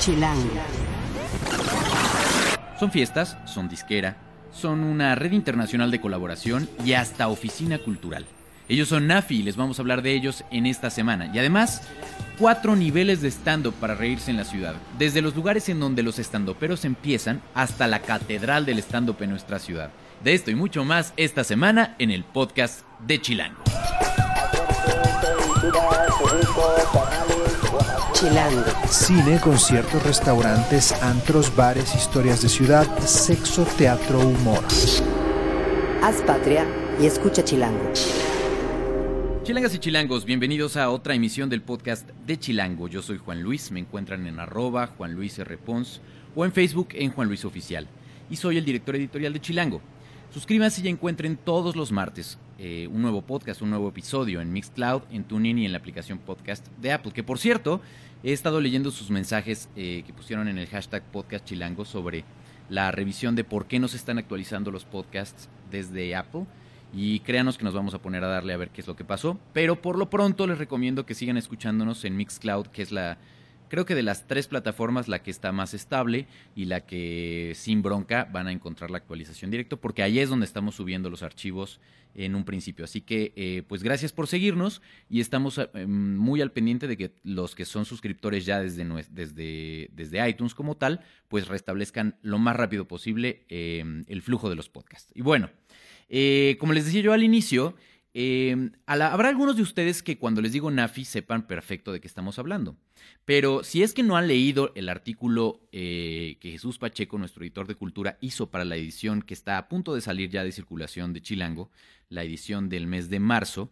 Chilango. Son fiestas, son disquera, son una red internacional de colaboración y hasta oficina cultural. Ellos son Nafi y les vamos a hablar de ellos en esta semana. Y además, cuatro niveles de stand-up para reírse en la ciudad. Desde los lugares en donde los stand-uperos empiezan hasta la catedral del stand-up en nuestra ciudad. De esto y mucho más esta semana en el podcast de Chilango. Chilango. Cine, conciertos, restaurantes, antros, bares, historias de ciudad, sexo, teatro, humor. Haz patria y escucha Chilango. Chilangas y chilangos, bienvenidos a otra emisión del podcast de Chilango. Yo soy Juan Luis, me encuentran en arroba Juan Luis R. Pons o en Facebook en Juan Luis Oficial. Y soy el director editorial de Chilango. Suscríbanse y encuentren todos los martes eh, un nuevo podcast, un nuevo episodio en Mixcloud, en TuneIn y en la aplicación podcast de Apple. Que por cierto, he estado leyendo sus mensajes eh, que pusieron en el hashtag podcast chilango sobre la revisión de por qué no se están actualizando los podcasts desde Apple. Y créanos que nos vamos a poner a darle a ver qué es lo que pasó. Pero por lo pronto les recomiendo que sigan escuchándonos en Mixcloud, que es la, creo que de las tres plataformas la que está más estable y la que sin bronca van a encontrar la actualización directo, porque ahí es donde estamos subiendo los archivos en un principio. Así que, eh, pues gracias por seguirnos y estamos eh, muy al pendiente de que los que son suscriptores ya desde, desde, desde iTunes como tal, pues restablezcan lo más rápido posible eh, el flujo de los podcasts. Y bueno, eh, como les decía yo al inicio, eh, habrá algunos de ustedes que cuando les digo Nafi sepan perfecto de qué estamos hablando. Pero si es que no han leído el artículo eh, que Jesús Pacheco, nuestro editor de cultura, hizo para la edición que está a punto de salir ya de circulación de Chilango, la edición del mes de marzo,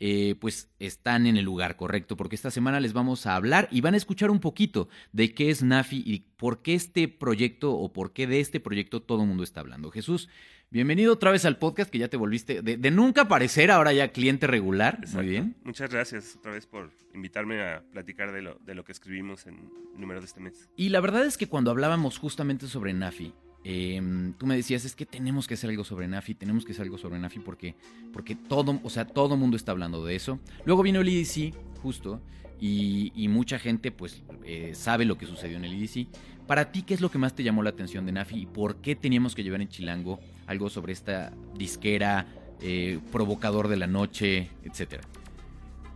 eh, pues están en el lugar correcto, porque esta semana les vamos a hablar y van a escuchar un poquito de qué es Nafi y por qué este proyecto o por qué de este proyecto todo el mundo está hablando. Jesús, bienvenido otra vez al podcast que ya te volviste de, de nunca aparecer, ahora ya cliente regular. Muy bien. Muchas gracias otra vez por invitarme a platicar de lo, de lo que escribimos en el número de este mes. Y la verdad es que cuando hablábamos justamente sobre Nafi, eh, tú me decías, es que tenemos que hacer algo sobre Nafi, tenemos que hacer algo sobre Nafi porque, porque todo, o sea, todo mundo está hablando de eso. Luego vino el EDC, justo, y, mucha gente pues eh, sabe lo que sucedió en el EDC. Para ti, ¿qué es lo que más te llamó la atención de Nafi y por qué teníamos que llevar en Chilango algo sobre esta disquera, eh, provocador de la noche, etcétera?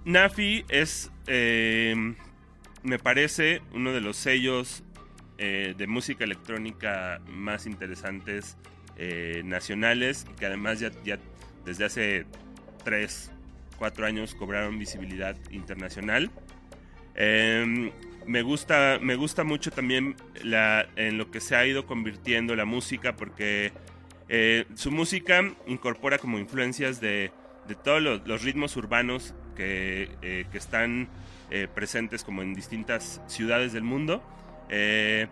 Nafi es, eh, me parece, uno de los sellos eh, de música electrónica más interesantes eh, nacionales, que además ya, desde hace 3, 4 años cobraron visibilidad internacional. Eh, me gusta, me gusta mucho también la, en lo que se ha ido convirtiendo la música, porque eh, su música incorpora como influencias de, de todos los, los ritmos urbanos que, que están presentes como en distintas ciudades del mundo, eh,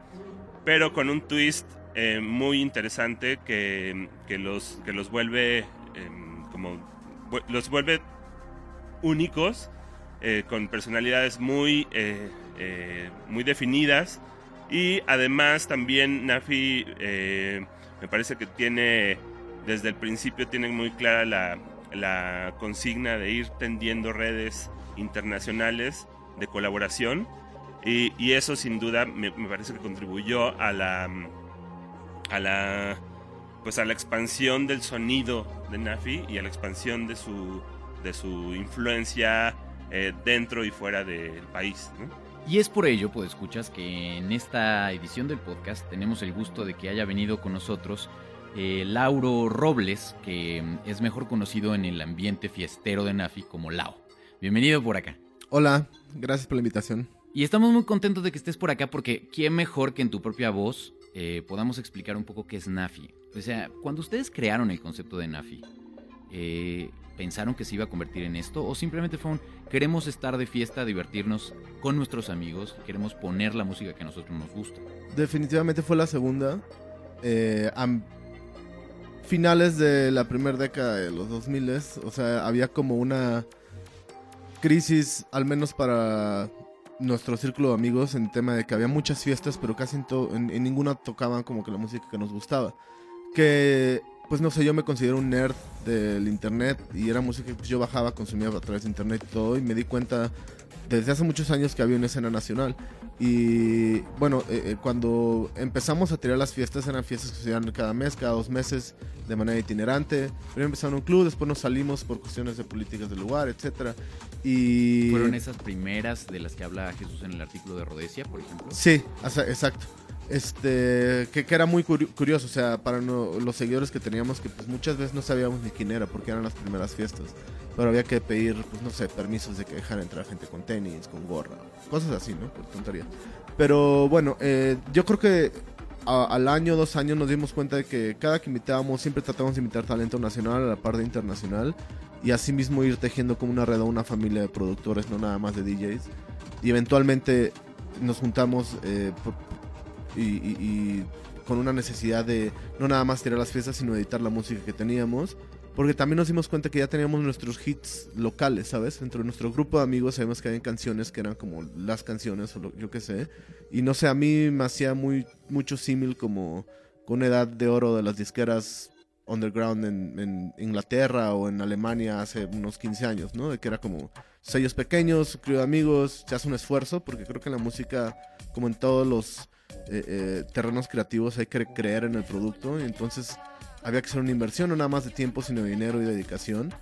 pero con un twist eh, muy interesante que, que los, que los vuelve em, como los vuelve únicos eh, con personalidades muy eh, eh, muy definidas. Y además también Nafi eh, me parece que tiene desde el principio tiene muy clara la, la consigna de ir tendiendo redes internacionales de colaboración y, y eso sin duda me, me parece que contribuyó a la a la pues a la expansión del sonido de Nafi y a la expansión de su de su influencia eh, dentro y fuera del país ¿no? Y es por ello, pues escuchas, que en esta edición del podcast tenemos el gusto de que haya venido con nosotros eh, Lauro Robles, que mm, es mejor conocido en el ambiente fiestero de Nafi como Lao. Bienvenido por acá. Hola, gracias por la invitación. Y estamos muy contentos de que estés por acá porque quién mejor que en tu propia voz eh, podamos explicar un poco qué es Nafi. O sea, cuando ustedes crearon el concepto de Nafi, eh, ¿pensaron que se iba a convertir en esto? ¿O simplemente fue un queremos estar de fiesta, divertirnos con nuestros amigos, queremos poner la música que a nosotros nos gusta? Definitivamente fue la segunda. Eh, finales de la primera década de los 2000, o sea, había como una crisis, al menos para nuestro círculo de amigos, en tema de que había muchas fiestas, pero casi en, en- en ninguna tocaban como que la música que nos gustaba. Que pues no sé, yo me considero un nerd del internet y era música que pues, yo bajaba, consumía a través de internet y todo y me di cuenta desde hace muchos años que había una escena nacional. Y bueno, eh, eh, cuando empezamos a tirar las fiestas, eran fiestas que se hacían cada mes, cada dos meses, de manera itinerante. Primero empezaron un club, después nos salimos por cuestiones de políticas del lugar, etcétera. Y... ¿Fueron esas primeras de las que habla Jesús en el artículo de Rodesia, por ejemplo? Sí, exacto. Este, que, que era muy curioso, o sea, para los seguidores que teníamos, que pues muchas veces no sabíamos ni quién era, porque eran las primeras fiestas. Pero había que pedir, pues no sé, permisos de que dejaran entrar gente con tenis, con gorra, cosas así, ¿no? Por tontería. Pero bueno, eh, yo creo que al año, dos años nos dimos cuenta de que cada que invitábamos siempre tratamos de invitar talento nacional a la par de internacional y así mismo ir tejiendo como una red o una familia de productores, no nada más de DJs. Y eventualmente nos juntamos eh, y, con una necesidad de no nada más tirar las fiestas, sino editar la música que teníamos. Porque también nos dimos cuenta que ya teníamos nuestros hits locales, ¿sabes? Dentro de nuestro grupo de amigos sabemos que había canciones que eran como las canciones o lo, yo qué sé. Y no sé, a mí me hacía muy, mucho símil como con una edad de oro de las disqueras underground en, en, Inglaterra o en Alemania hace unos 15 años, ¿no? De que era como sellos pequeños, crío de amigos, se hace un esfuerzo, porque creo que la música, como en todos los eh, eh, terrenos creativos hay que creer en el producto y entonces había que hacer una inversión, no nada más de tiempo, sino de dinero y dedicación,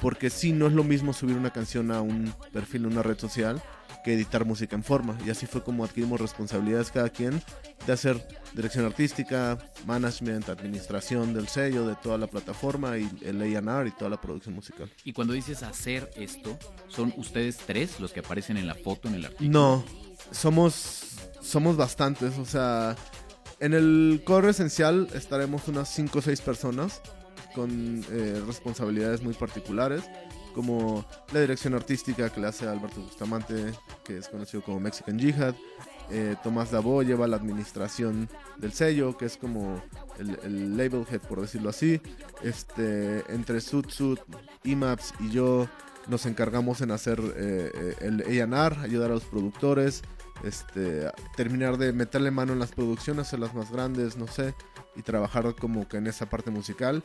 porque si no es lo mismo subir una canción a un perfil en una red social que editar música en forma. Y así fue como adquirimos responsabilidades cada quien de hacer dirección artística, management, administración del sello, de toda la plataforma y el A&R y toda la producción musical. Y cuando dices hacer esto, ¿son ustedes tres los que aparecen en la foto en el artículo? No, somos somos bastantes, o sea, en el core esencial estaremos unas 5 o 6 personas con eh, responsabilidades muy particulares, como la dirección artística que le hace Alberto Bustamante, que es conocido como Mexican Jihad. Eh, Tomás Dabo lleva la administración del sello, que es como el, label head, por decirlo así. Este, entre Sud, IMAPS y yo nos encargamos en hacer eh, el A&R, ayudar a los productores, este, terminar de meterle mano en las producciones, hacerlas más grandes, no sé, y trabajar como que en esa parte musical.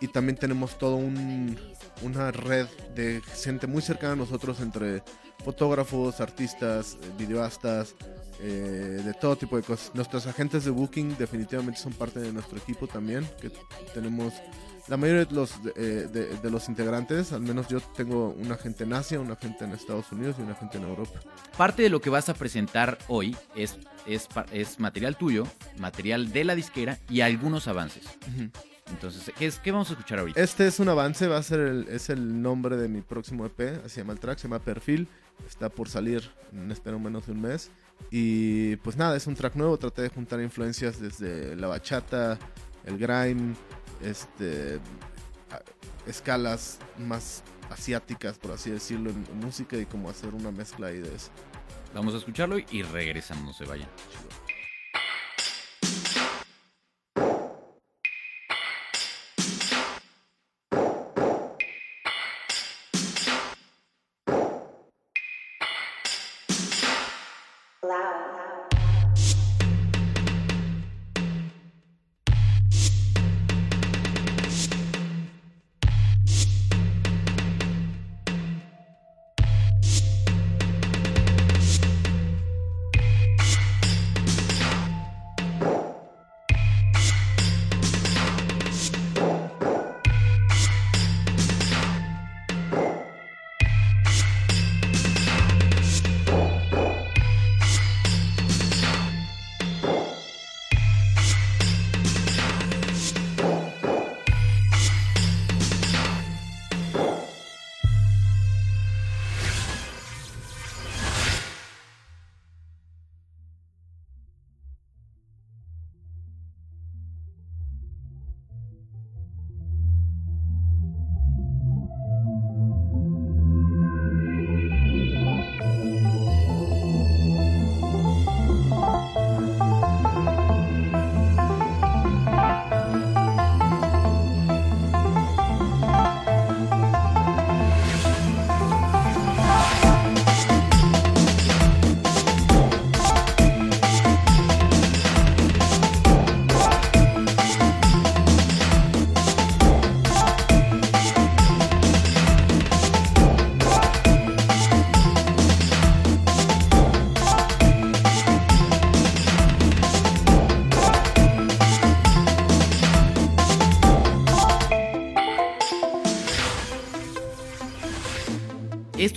Y también tenemos toda un, una red de gente muy cercana a nosotros entre fotógrafos, artistas, videoastas, eh, de todo tipo de cosas. Nuestros agentes de booking definitivamente son parte de nuestro equipo también, que tenemos la mayoría de los, eh, de, los integrantes, al menos yo tengo un agente en Asia, un agente en Estados Unidos y un agente en Europa. Parte de lo que vas a presentar hoy es, es, es material tuyo, material de la disquera y algunos avances. Entonces, ¿qué, es, ¿qué vamos a escuchar ahorita? Este es un avance, va a ser el, es el nombre de mi próximo EP, se llama el track, se llama Perfil, está por salir en espero menos de un mes. Y pues nada, es un track nuevo, traté de juntar influencias desde la bachata, el grime, este, escalas más asiáticas, por así decirlo, en, música y como hacer una mezcla ahí de eso. Vamos a escucharlo y regresamos, no se vayan.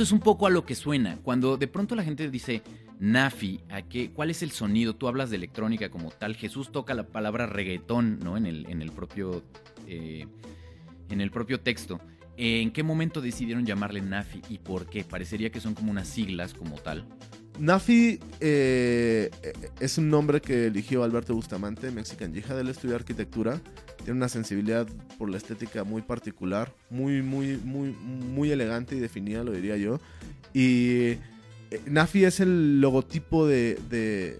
Esto es un poco a lo que suena. Cuando de pronto la gente dice Nafi, ¿a qué, ¿cuál es el sonido? Tú hablas de electrónica como tal. Jesús toca la palabra reggaetón, ¿no? En el, en el propio. eh, en el propio texto. ¿En qué momento decidieron llamarle Nafi y por qué? Parecería que son como unas siglas como tal. Nafi eh, es un nombre que eligió Alberto Bustamante, Mexican Jihad. Él estudió arquitectura, tiene una sensibilidad por la estética muy particular, muy, muy, muy, muy elegante y definida, lo diría yo. Y eh, Nafi es el logotipo de, de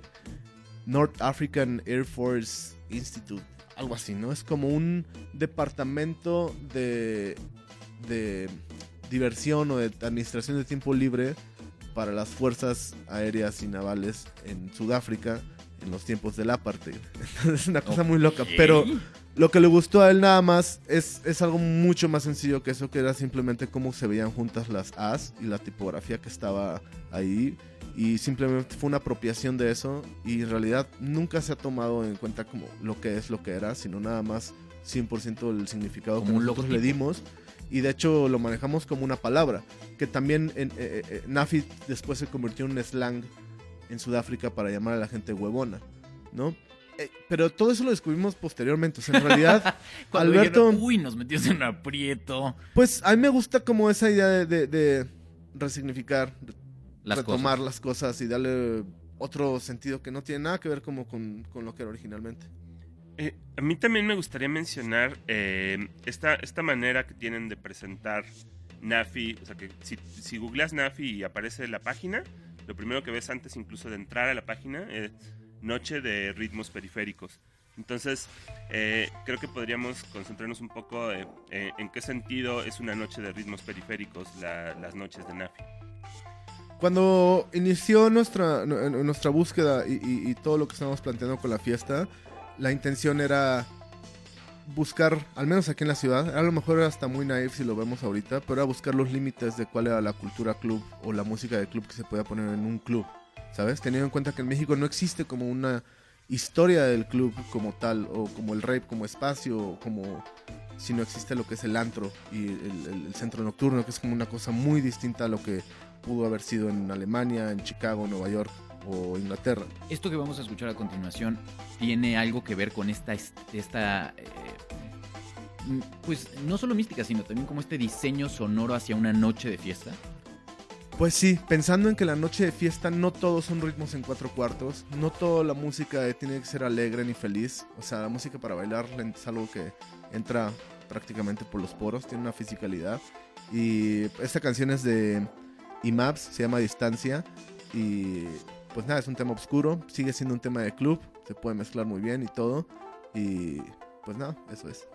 North African Air Force Institute, algo así, ¿no? Es como un departamento de, de diversión o de administración de tiempo libre para las fuerzas aéreas y navales en Sudáfrica en los tiempos del apartheid. Entonces es una cosa muy loca, pero lo que le gustó a él nada más es, es algo mucho más sencillo que eso, que era simplemente cómo se veían juntas las As y la tipografía que estaba ahí. Y simplemente fue una apropiación de eso y en realidad nunca se ha tomado en cuenta como lo que es lo que era, sino nada más 100% el significado Como que nosotros le logotipo. dimos. Y de hecho lo manejamos como una palabra, que también en, eh, eh, Nafi después se convirtió en un slang en Sudáfrica para llamar a la gente huevona, ¿no? Eh, pero todo eso lo descubrimos posteriormente. O sea, en realidad, Cuando Alberto, dijeron, Uy, nos metimos en un aprieto. pues a mí me gusta como esa idea de, de- de resignificar, Las retomar cosas. las cosas y darle otro sentido que no tiene nada que ver como con, con lo que era originalmente. Eh, a mí también me gustaría mencionar eh, esta, esta manera que tienen de presentar Nafi. O sea, que si, si googleas Nafi y aparece la página, lo primero que ves antes incluso de entrar a la página es Noche de Ritmos Periféricos. Entonces, eh, creo que podríamos concentrarnos un poco en qué sentido es una noche de ritmos periféricos la- las noches de Nafi. Cuando inició nuestra, nu- nu- nuestra búsqueda y, y- y todo lo que estábamos planteando con la fiesta, la intención era buscar, al menos aquí en la ciudad, a lo mejor era hasta muy naive si lo vemos ahorita, pero era buscar los límites de cuál era la cultura club o la música de club que se podía poner en un club, ¿sabes? Teniendo en cuenta que en México no existe como una historia del club como tal, o como el rape como espacio, o como si no existe lo que es el antro y el, el- el centro nocturno, que es como una cosa muy distinta a lo que pudo haber sido en Alemania, en Chicago, Nueva York o Inglaterra. Esto que vamos a escuchar a continuación tiene algo que ver con esta, esta eh, pues no solo mística, sino también como este diseño sonoro hacia una noche de fiesta. Pues sí, pensando en que la noche de fiesta no todos son ritmos en cuatro cuartos, no toda la música tiene que ser alegre ni feliz, o sea, la música para bailar es algo que entra prácticamente por los poros, tiene una fisicalidad y esta canción es de IMAPS, se llama Distancia y pues nada, es un tema oscuro, sigue siendo un tema de club, se puede mezclar muy bien y todo y pues nada, eso es.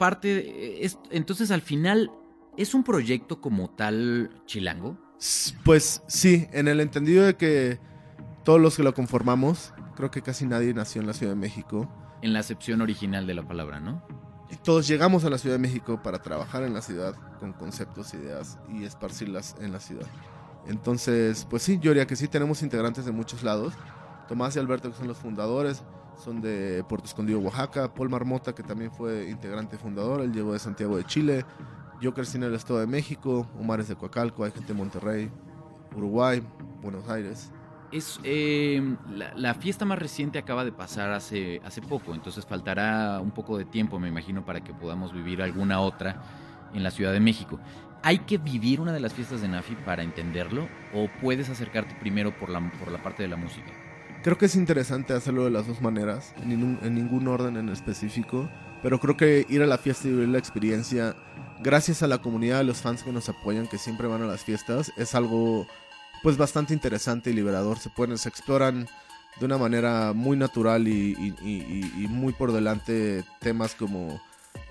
Parte, es, entonces al final, ¿es un proyecto como tal chilango? Pues sí, en el entendido de que todos los que lo conformamos, creo que casi nadie nació en la Ciudad de México. En la acepción original de la palabra, ¿no? Y todos llegamos a la Ciudad de México para trabajar en la ciudad con conceptos, ideas y esparcirlas en la ciudad. Entonces, pues sí, yo diría que sí, tenemos integrantes de muchos lados. Tomás y Alberto, que son los fundadores, son de Puerto Escondido, Oaxaca. Paul Marmota, que también fue integrante fundador, él llegó de Santiago de Chile. Yo crecí en el Estado de México, Omar es de Coacalco, hay gente de Monterrey, Uruguay, Buenos Aires. Es, eh, la, fiesta más reciente acaba de pasar hace, hace poco, entonces faltará un poco de tiempo, me imagino, para que podamos vivir alguna otra en la Ciudad de México. ¿Hay que vivir una de las fiestas de Nafi para entenderlo? ¿O puedes acercarte primero por la, por la parte de la música? Creo que es interesante hacerlo de las dos maneras, en ningún, en ningún orden en específico, pero creo que ir a la fiesta y vivir la experiencia, gracias a la comunidad de los fans que nos apoyan, que siempre van a las fiestas, es algo pues bastante interesante y liberador. Se pueden, se exploran de una manera muy natural y, y- y- y muy por delante temas como,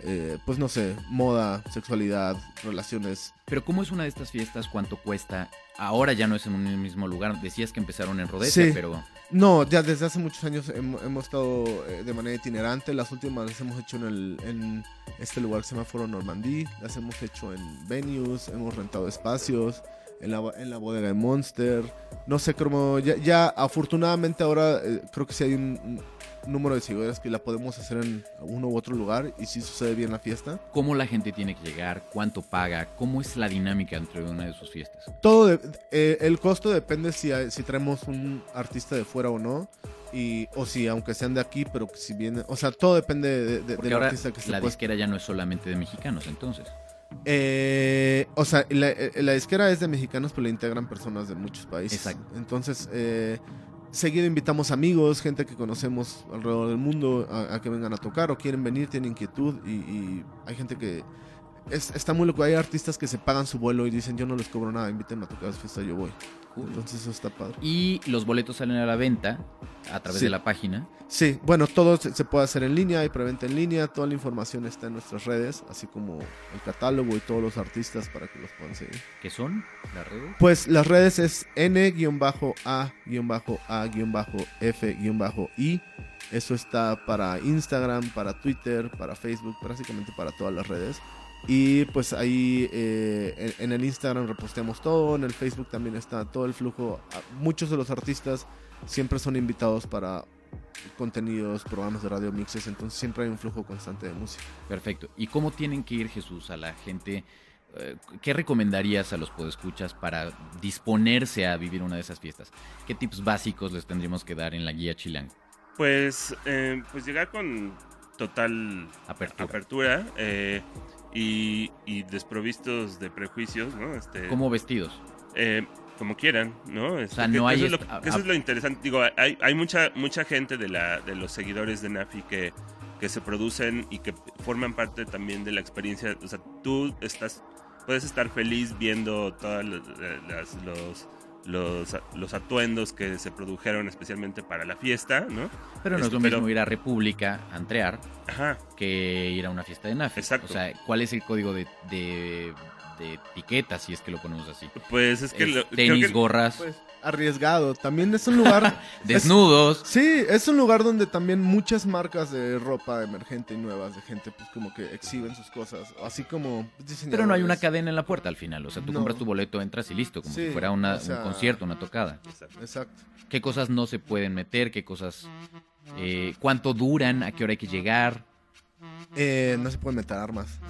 eh, pues no sé, moda, sexualidad, relaciones. Pero ¿cómo es una de estas fiestas? ¿Cuánto cuesta? Ahora ya no es en un mismo lugar. Decías que empezaron en Rodeza, Sí. pero No, ya desde hace muchos años hem- hemos, estado eh, de manera itinerante. Las últimas las hemos hecho en, el, en este lugar que se llama Foro Normandí. Las hemos hecho en venues, hemos rentado espacios, en la, en la bodega de Monster. No sé cómo. Ya, ya afortunadamente ahora eh, creo que sí hay un número de seguidores que la podemos hacer en uno u otro lugar y sí sucede bien la fiesta. ¿cómo la gente tiene que llegar? ¿Cuánto paga? ¿Cómo es la dinámica entre una de sus fiestas? Todo de- eh, el costo depende si, si traemos un artista de fuera o no. Y, o si aunque sean de aquí, pero que si vienen, o sea, todo depende de, de- del ahora artista que se la disquera ya no es solamente de mexicanos, entonces. Eh, o sea, la, eh, la disquera es de mexicanos, pero la integran personas de muchos países. Exacto. Entonces, eh, seguido invitamos amigos, gente que conocemos alrededor del mundo a, que vengan a tocar o quieren venir, tienen inquietud y, y hay gente que es- está muy loco. Hay artistas que se pagan su vuelo y dicen yo no les cobro nada, invítenme a tocar su fiesta, yo voy. Entonces eso está padre. Y los boletos salen a la venta a través Sí. de la página. Sí, bueno, todo se, puede hacer en línea, hay preventa en línea, toda la información está en nuestras redes, así como el catálogo y todos los artistas para que los puedan seguir. ¿Qué son las redes? Pues las redes es n-a-f-i. Eso está para Instagram, para Twitter, para Facebook, prácticamente para todas las redes. Y pues ahí eh, en, en el Instagram reposteamos todo, en el Facebook también está todo el flujo. Ah, Muchos de los artistas siempre son invitados para contenidos, programas de radio mixes, entonces siempre hay un flujo constante de música. Perfecto. ¿Y cómo tienen que ir, Jesús, a la gente? eh, ¿Qué recomendarías a los podescuchas para disponerse a vivir una de esas fiestas? ¿Qué tips básicos les tendríamos que dar en la guía Chilango? Pues, eh, pues llegar con total Apertura. apertura eh, y, y desprovistos de prejuicios, ¿no? Este, ¿Cómo vestidos? eh, como quieran, ¿no? Este, sea, no que hay Eso, es, lo, que eso a- es lo interesante. Digo, hay, hay mucha mucha gente de, la, de los seguidores de Nafi que, que se producen y que forman parte también de la experiencia. O sea, tú estás puedes estar feliz viendo todos los, los, los atuendos que se produjeron especialmente para la fiesta, ¿no? Pero no es Este, lo mismo pero- ir a República a entrear Ajá. que ir a una fiesta de NAFI. Exacto. O sea, ¿cuál es el código de, de, de etiqueta, si es que lo ponemos así? Pues es que Es lo- tenis, que- gorras, Pues arriesgado, también es un lugar... desnudos. Sí, es un lugar donde también muchas marcas de ropa emergente y nuevas de gente pues como que exhiben sus cosas, así como Pero no hay una cadena en la puerta al final. O sea, tú No. compras tu boleto, entras y listo, como Sí, si fuera una- o sea- un concierto, una tocada. Exacto. ¿Qué cosas no se pueden meter? ¿Qué cosas... eh, ¿Cuánto duran? ¿A qué hora hay que llegar? Eh, no se pueden meter armas.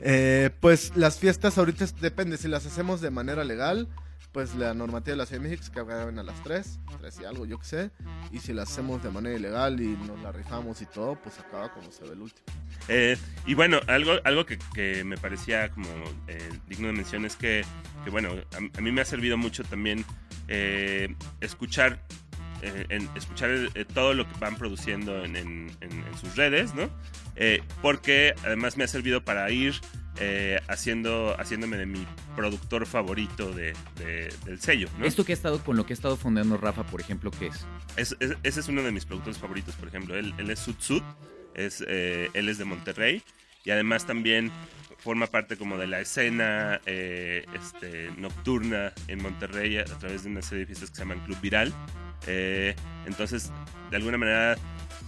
Eh, pues las fiestas ahorita depende, si las hacemos de manera legal, pues la normativa de la Ciudad de México es que acaben a las 3, 3 y algo, yo que sé. Y si las hacemos de manera ilegal y nos la rifamos y todo, pues acaba como se ve el último. Eh, y bueno, algo, algo que, que me parecía como eh, digno de mención es que, que, bueno, a, a mí me ha servido mucho también eh, escuchar, eh, en- escuchar eh, todo lo que van produciendo en, en- en- en sus redes, ¿no? Eh, porque además me ha servido para ir eh, haciendo, haciéndome de mi productor favorito de, de- del sello, ¿no? Esto que ha estado con lo que ha estado fundando Rafa, por ejemplo, ¿qué es? Es- es- ese es uno de mis productores favoritos, por ejemplo. Él, él es Sud Sud, es, él es de Monterrey y además también forma parte como de la escena eh, este, nocturna en Monterrey a, a través de una serie de fiestas que se llaman Club Viral. Eh, entonces, de alguna manera,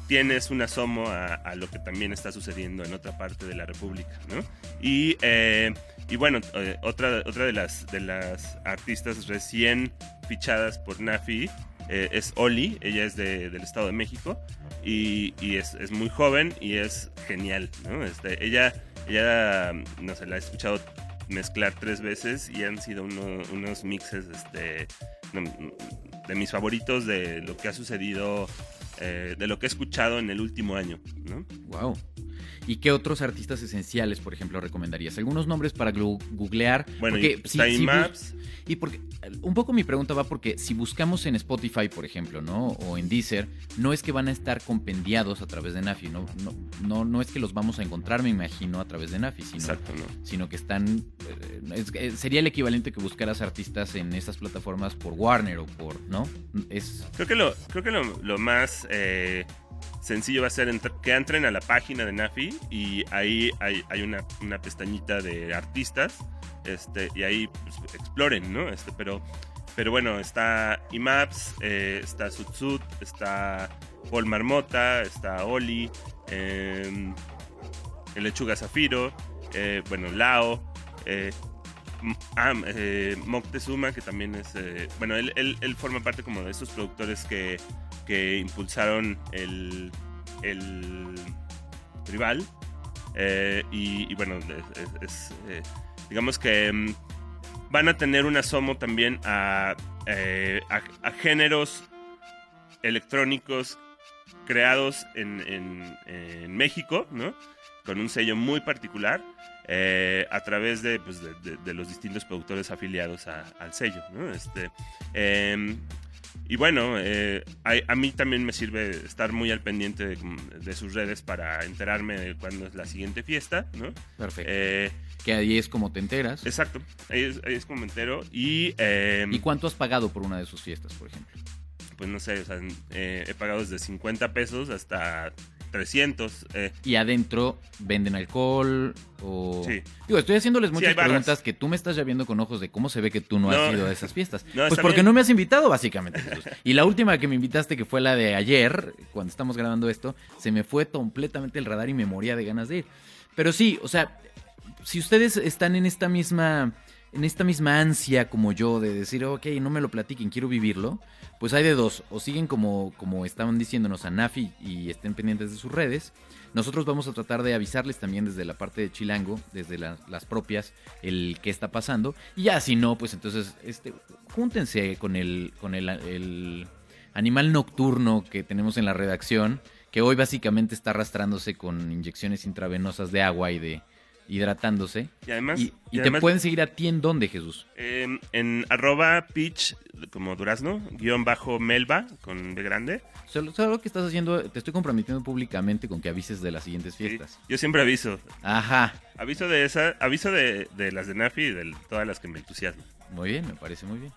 tienes un asomo a, a lo que también está sucediendo en otra parte de la República, ¿no? Y, eh, y bueno, eh, otra, otra de, las, de las artistas recién fichadas por Nafi eh, es Oli, ella es de- del Estado de México y, y es, es muy joven y es genial, ¿no? Este, ella, ella, no sé, la he escuchado mezclar tres veces y han sido uno- unos mixes este, de mis favoritos de lo que ha sucedido, eh, de lo que he escuchado en el último año, ¿no? Wow. ¿Y qué otros artistas esenciales, por ejemplo, recomendarías? Algunos nombres para googlear. Bueno, porque y si- está si bus- Maps. Y porque un poco mi pregunta va porque si buscamos en Spotify, por ejemplo, ¿no? O en Deezer, no es que van a estar compendiados a través de Nafi, no, no, no, no es que los vamos a encontrar, me imagino, a través de Nafi, sino, Exacto, ¿no? sino que están. eh, eh, sería el equivalente que buscaras artistas en estas plataformas por Warner o por. ¿No? Es. Creo que lo, creo que lo, lo más eh, sencillo va a ser que entren a la página de Nafi y ahí hay, una, pestañita de artistas este, y ahí pues, exploren, ¿no? Este, pero, pero bueno, está IMAPS, eh, está Sutsut, está Paul Marmota, está Oli, eh, el Lechuga Zafiro, eh, bueno, Lao, ah, Moctezuma, que también es. bueno, él, forma parte como de estos productores que, que impulsaron el, el rival. Eh, y, bueno, eh, digamos que mm, van a tener un asomo también a, eh, a, géneros electrónicos creados en, en- México, ¿no? Con un sello muy particular a través de, pues, de, los distintos productores afiliados al sello, ¿no? Este, em, y bueno, eh, a, a mí también me sirve estar muy al pendiente de, de sus redes para enterarme de cuándo es la siguiente fiesta, ¿no? Perfecto. Eh, que ahí es como te enteras. exacto, ahí es, ahí es como me entero. Y, em, ¿Y cuánto has pagado por una de sus fiestas, por ejemplo? pues no sé, o sea, eh, he pagado desde 50 pesos hasta 300. eh, y adentro venden alcohol o... Sí. Digo, estoy haciéndoles muchas preguntas que tú me estás ya viendo con ojos de cómo se ve que tú no, has ido a esas fiestas. No, pues porque bien. no me has invitado, básicamente. Jesús. Y la última que me invitaste, que fue la de ayer, cuando estamos grabando esto, se me fue completamente el radar y me moría de ganas de ir. Pero sí, o sea, si ustedes están en esta misma... En esta misma ansia como yo de decir, ok, no me lo platiquen, quiero vivirlo, pues hay de dos. O siguen como, como estaban diciéndonos a Nafi y estén pendientes de sus redes, nosotros vamos a tratar de avisarles también desde la parte de Chilango, desde la- las propias, el qué está pasando. Y ya si no, pues entonces este, júntense con el, con el animal nocturno que tenemos en la redacción, que hoy básicamente está arrastrándose con inyecciones intravenosas de agua y de hidratándose. y además, Y, y y te pueden seguir a ti en dónde, Jesús. eh, en arroba pitch, como durazno, guion bajo melba, con B grande. Solo, solo lo que estás haciendo, te estoy comprometiendo públicamente con que avises de las siguientes Sí, fiestas. Yo siempre aviso. Ajá. Aviso de esa, aviso de, de las de Nafi y de todas las que me entusiasman. Muy bien, me parece muy bien.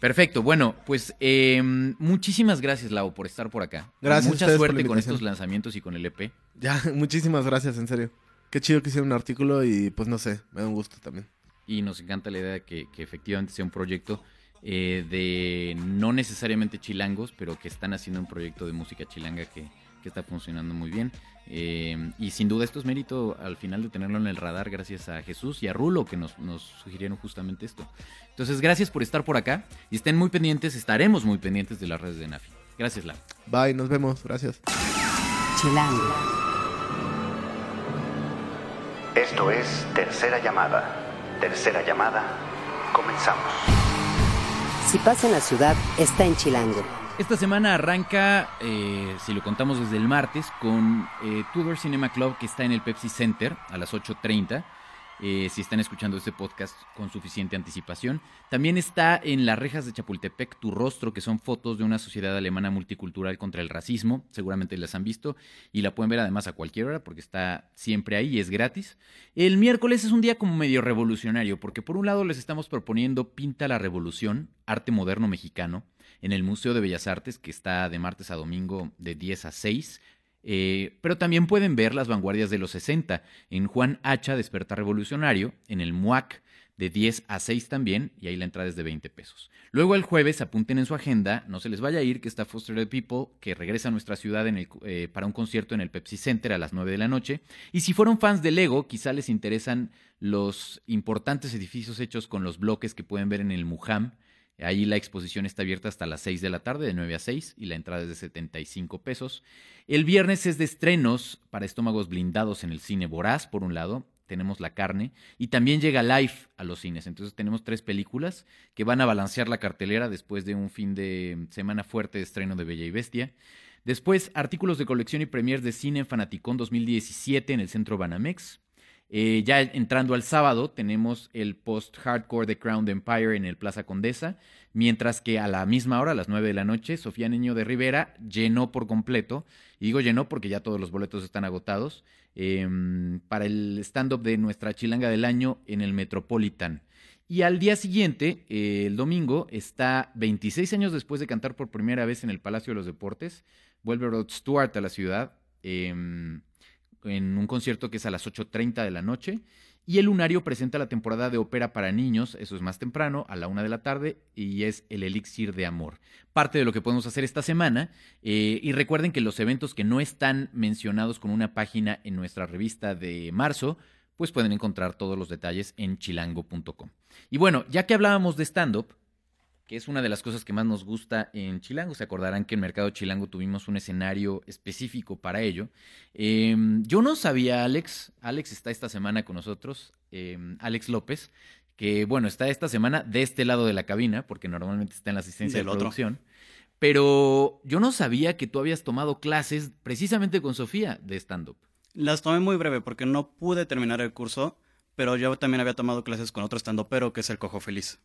Perfecto, bueno, pues eh, muchísimas gracias, Lau, por estar por acá. Gracias a Mucha suerte la con estos lanzamientos y con el EP. Ya, muchísimas gracias, en serio. Qué chido que hicieron un artículo y pues no sé, me da un gusto también. Y nos encanta la idea de que, que efectivamente sea un proyecto eh, de no necesariamente chilangos, pero que están haciendo un proyecto de música chilanga que, que está funcionando muy bien. Eh, y sin duda esto es mérito al final de tenerlo en el radar gracias a Jesús y a Rulo que nos, nos sugirieron justamente esto. Entonces gracias por estar por acá y estén muy pendientes, estaremos muy pendientes de las redes de Nafi. Gracias, Lau. Bye, nos vemos, gracias. Chilango. Esto es Tercera Llamada. Tercera Llamada. Comenzamos. Si pasa en la ciudad, está en Chilango. Esta semana arranca, eh, si lo contamos desde el martes, con eh, Tudor Cinema Club que está en el Pepsi Center a las 8.30. eh, si están escuchando este podcast con suficiente anticipación. También está en las rejas de Chapultepec Tu Rostro, que son fotos de una sociedad alemana multicultural contra el racismo. Seguramente las han visto y la pueden ver además a cualquier hora porque está siempre ahí y es gratis. El miércoles es un día como medio revolucionario porque por un lado les estamos proponiendo Pinta la Revolución, arte moderno mexicano en el Museo de Bellas Artes, que está de martes a domingo de 10 a 6. Eh, pero también pueden ver las vanguardias de los 60 en Juan Hacha, Despertar Revolucionario, en el MUAC de 10 a 6 también, y ahí la entrada es de 20 pesos. Luego el jueves apunten en su agenda, no se les vaya a ir, que está Foster the People, que regresa a nuestra ciudad eh, para un concierto en el Pepsi Center a las 9 de la noche. Y si fueron fans de Lego, quizá les interesan los importantes edificios hechos con los bloques que pueden ver en el Muham. Ahí la exposición está abierta hasta las 6 de la tarde, de 9 a 6, y la entrada es de 75 pesos. El viernes es de estrenos para estómagos blindados en el cine Voraz, por un lado, tenemos La Carne, y también llega Life a los cines. Entonces tenemos tres películas que van a balancear la cartelera después de un fin de semana fuerte de estreno de Bella y Bestia. Después, artículos de colección y premier de cine en Fanaticón 2017 en el Centro Banamex. Eh, ya entrando al sábado, tenemos el post-hardcore de Crown Empire en el Plaza Condesa, mientras que a la misma hora, a las 9 de la noche, Sofía Niño de Rivera llenó por completo, y digo llenó porque ya todos los boletos están agotados, em, para el stand-up de nuestra chilanga del año en el Metropolitan. Y al día siguiente, eh, el domingo, está 26 años después de cantar por primera vez en el Palacio de los Deportes, vuelve Rod Stewart a la ciudad. Em, en un concierto que es a las 8.30 de la noche. Y el Lunario presenta la temporada de ópera para niños, eso es más temprano, a la una de la tarde, y es el Elixir de Amor. Parte de lo que podemos hacer esta semana. Eh, y recuerden que los eventos que no están mencionados con una página en nuestra revista de marzo, pues pueden encontrar todos los detalles en chilango.com. Y bueno, ya que hablábamos de stand-up, que es una de las cosas que más nos gusta en Chilango. Se acordarán que en Mercado Chilango tuvimos un escenario específico para ello. Em, yo no sabía, Alex, Alex está esta semana con nosotros, em, Alex López, que bueno, está esta semana de este lado de la cabina, porque normalmente está en la asistencia de producción. Pero yo no sabía que tú habías tomado clases precisamente con Sofía de stand-up. Las tomé muy breve porque no pude terminar el curso, pero yo también había tomado clases con otro stand pero que es el Cojo Feliz.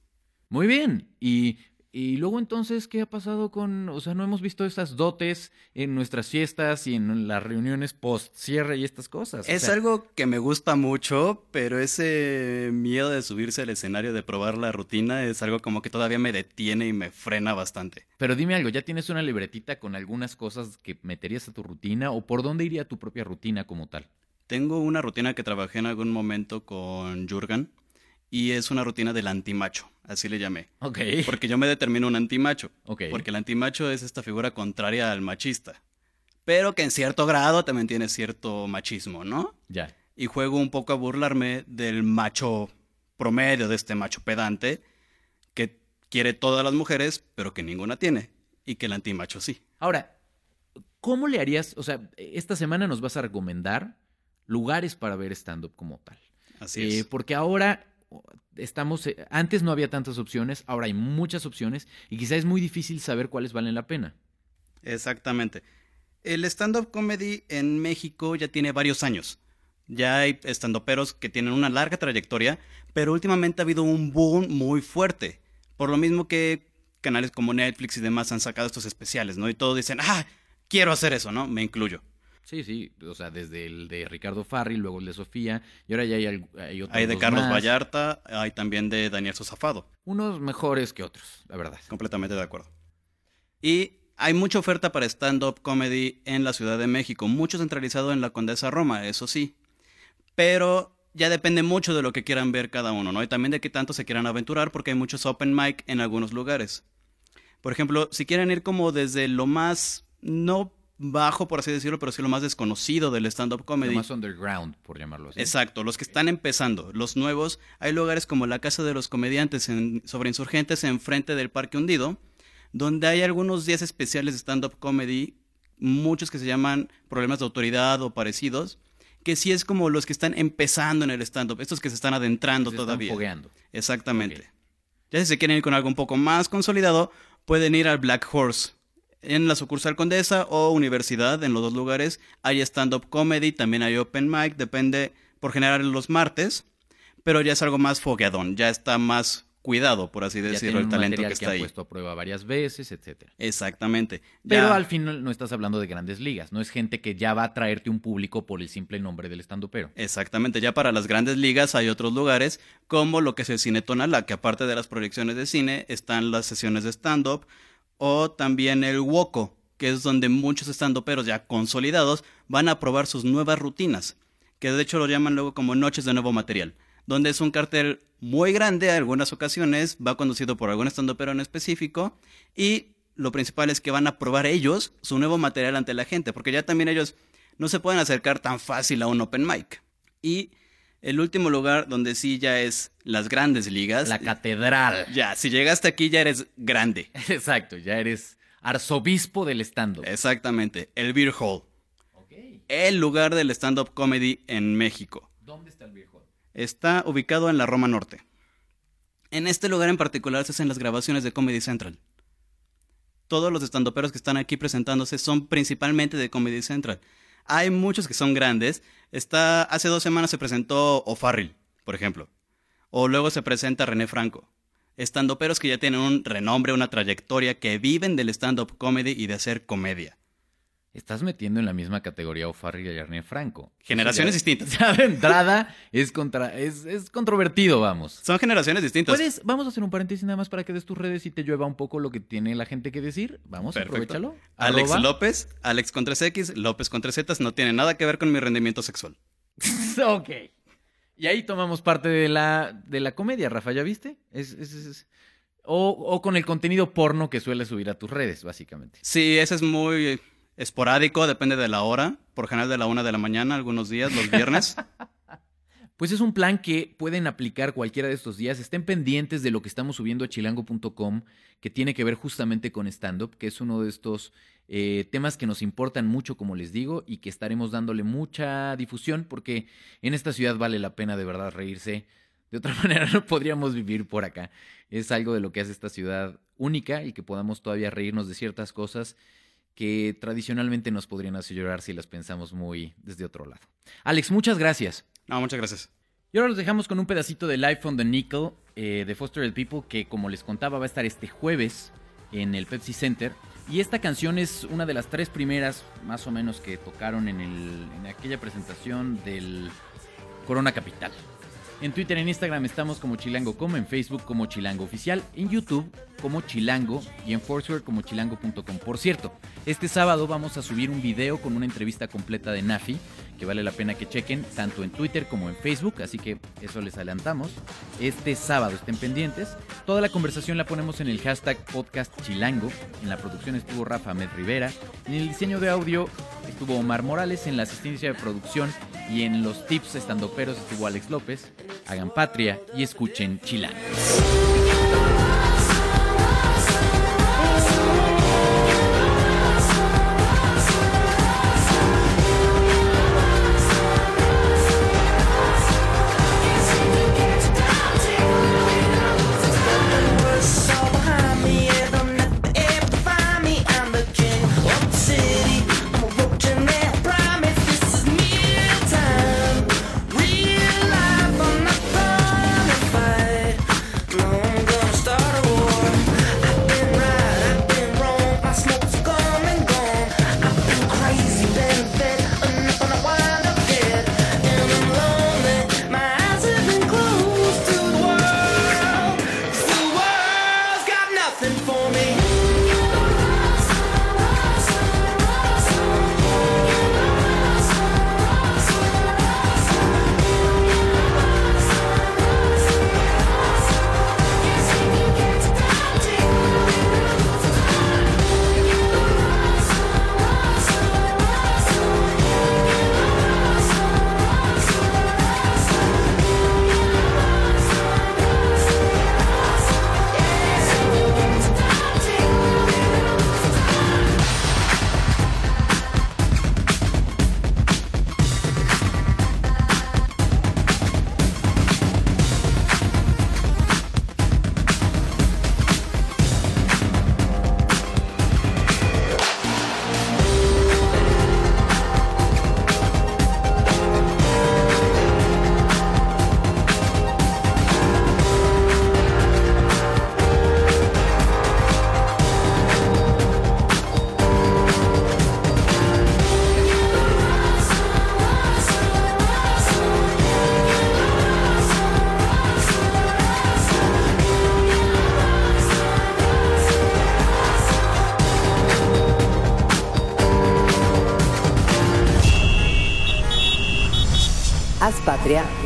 Muy bien. Y, y luego entonces, ¿qué ha pasado con, o sea, no hemos visto esas dotes en nuestras fiestas y en las reuniones post cierre y estas cosas? Es algo que me gusta mucho, pero ese miedo de subirse al escenario, de probar la rutina, es algo como que todavía me detiene y me frena bastante. Pero dime algo, ¿ya tienes una libretita con algunas cosas que meterías a tu rutina o por dónde iría tu propia rutina como tal? Tengo una rutina que trabajé en algún momento con Jurgen y es una rutina del antimacho, así le llamé. Ok. Porque yo me determino un antimacho. Ok. Porque el antimacho es esta figura contraria al machista. Pero que en cierto grado también tiene cierto machismo, ¿no? Ya. Y juego un poco a burlarme del macho promedio, de este macho pedante, que quiere todas las mujeres, pero que ninguna tiene. Y que el antimacho sí. Ahora, ¿cómo le harías? O sea, esta semana nos vas a recomendar lugares para ver stand-up como tal. Así Eh, es. Porque ahora estamos, eh, antes no había tantas opciones, ahora hay muchas opciones y quizá es muy difícil saber cuáles valen la pena. Exactamente. El stand-up comedy en México ya tiene varios años. Ya hay stand-uperos que tienen una larga trayectoria, pero últimamente ha habido un boom muy fuerte. Por lo mismo que canales como Netflix y demás han sacado estos especiales, ¿no? Y todos dicen, ah, quiero hacer eso, ¿no? Me incluyo. Sí, sí, o sea, desde el de Ricardo Farri, luego el de Sofía, y ahora ya hay, otros Hay de Carlos más. Vallarta, hay también de Daniel Sosafado. Unos mejores que otros, la verdad. Completamente de acuerdo. Y hay mucha oferta para stand-up comedy en la Ciudad de México, mucho centralizado en la Condesa Roma, eso sí. Pero ya depende mucho de lo que quieran ver cada uno, ¿no? Y también de qué tanto se quieran aventurar, porque hay muchos open mic en algunos lugares. Por ejemplo, si quieren ir como desde lo más, no bajo, por así decirlo, pero sí lo más desconocido del stand-up Lo comedy. más underground, por llamarlo así. Exacto, los que están empezando, los nuevos, hay lugares como la Casa de los Comediantes en, sobre Insurgentes enfrente del Parque Hundido, donde hay algunos días especiales de stand-up comedy, muchos que se llaman problemas de autoridad o parecidos, que sí es como los que están empezando en el stand-up, estos que se están adentrando Se están todavía. fogueando. Exactamente. Ya si se quieren ir con algo un poco más consolidado, pueden ir al Black Horse. En la sucursal Condesa o Universidad, en los dos lugares, hay stand-up comedy, también hay open mic, depende por general los martes, pero ya es algo más fogueadón, ya está más cuidado, por así decirlo, el talento que está han ahí. puesto a prueba varias veces, etcétera. Exactamente. Pero al final no estás hablando de grandes ligas, no es gente que ya va a traerte un público por el simple nombre del estandopero. Exactamente, ya para las grandes ligas hay otros lugares, como lo que es el Cine Tonalá, que aparte de las proyecciones de cine, están las sesiones de stand-up, o también el Woco, que es donde muchos stand-uperos ya consolidados van a probar sus nuevas rutinas, que de hecho lo llaman luego como noches de nuevo material, donde es un cartel muy grande, en algunas ocasiones va conducido por algún pero en específico, y lo principal es que van a probar ellos su nuevo material ante la gente, porque ya también ellos no se pueden acercar tan fácil a un open mic. Y el último lugar donde sí ya es las grandes ligas. La catedral. Ya, si llegaste aquí ya eres grande. Exacto, ya eres arzobispo del stand-up. Exactamente, el Beer Hall. El lugar del stand-up comedy en México. ¿Dónde está el Beer Hall? Está ubicado en la Roma Norte. En este lugar en particular se hacen las grabaciones de Comedy Central. Todos los estandoperos que están aquí presentándose son principalmente de Comedy Central. Hay muchos que son grandes. Está, hace dos semanas se presentó O'Farrill, por ejemplo. O luego se presenta René Franco. Estandoperos que ya tienen un renombre, una trayectoria, que viven del stand-up comedy y de hacer comedia. Estás metiendo en la misma categoría O'Farrill y René Franco. Generaciones distintas. Ya de entrada es, contra, es, es, controvertido, vamos. Son generaciones distintas. ¿Puedes, vamos a hacer un paréntesis nada más para que des tus redes y te llueva un poco lo que tiene la gente que decir. Vamos, Perfecto. aprovechalo. Alex Arroba. López, Alex con 3X, López con 3Z, no tiene nada que ver con mi rendimiento sexual. ok. Y ahí tomamos parte de la, de la comedia, Rafa, ¿ya viste? Es, es- es- O, o con el contenido porno que suele subir a tus redes, básicamente. Sí, ese es muy esporádico, depende de la hora. Por general de la una de la mañana, algunos días, los viernes. Pues es un plan que pueden aplicar cualquiera de estos días. Estén pendientes de lo que estamos subiendo a chilango.com, que tiene que ver justamente con stand-up, que es uno de estos eh, temas que nos importan mucho, como les digo, y que estaremos dándole mucha difusión, porque en esta ciudad vale la pena de verdad reírse. De otra manera no podríamos vivir por acá. Es algo de lo que hace esta ciudad única y que podamos todavía reírnos de ciertas cosas que tradicionalmente nos podrían hacer llorar si las pensamos muy desde otro lado. Alex, muchas gracias. No, muchas gracias. Y ahora los dejamos con un pedacito de Life on the Nickel eh, de Foster the People, que como les contaba va a estar este jueves en el Pepsi Center. Y esta canción es una de las tres primeras, más o menos, que tocaron en, el, en aquella presentación del Corona Capital. En Twitter, en Instagram estamos como Chilango como, en Facebook como Chilango Oficial, en YouTube como Chilango y en Foursquare como chilango.com. Por cierto, este sábado vamos a subir un video con una entrevista completa de Nafi, que vale la pena que chequen tanto en Twitter como en Facebook, así que eso les adelantamos. Este sábado estén pendientes. Toda la conversación la ponemos en el hashtag podcast Chilango. En la producción estuvo Rafa Med Rivera. En el diseño de audio estuvo Omar Morales. En la asistencia de producción y en los tips estandoperos estuvo Alex López. Hagan patria y escuchen Chilango.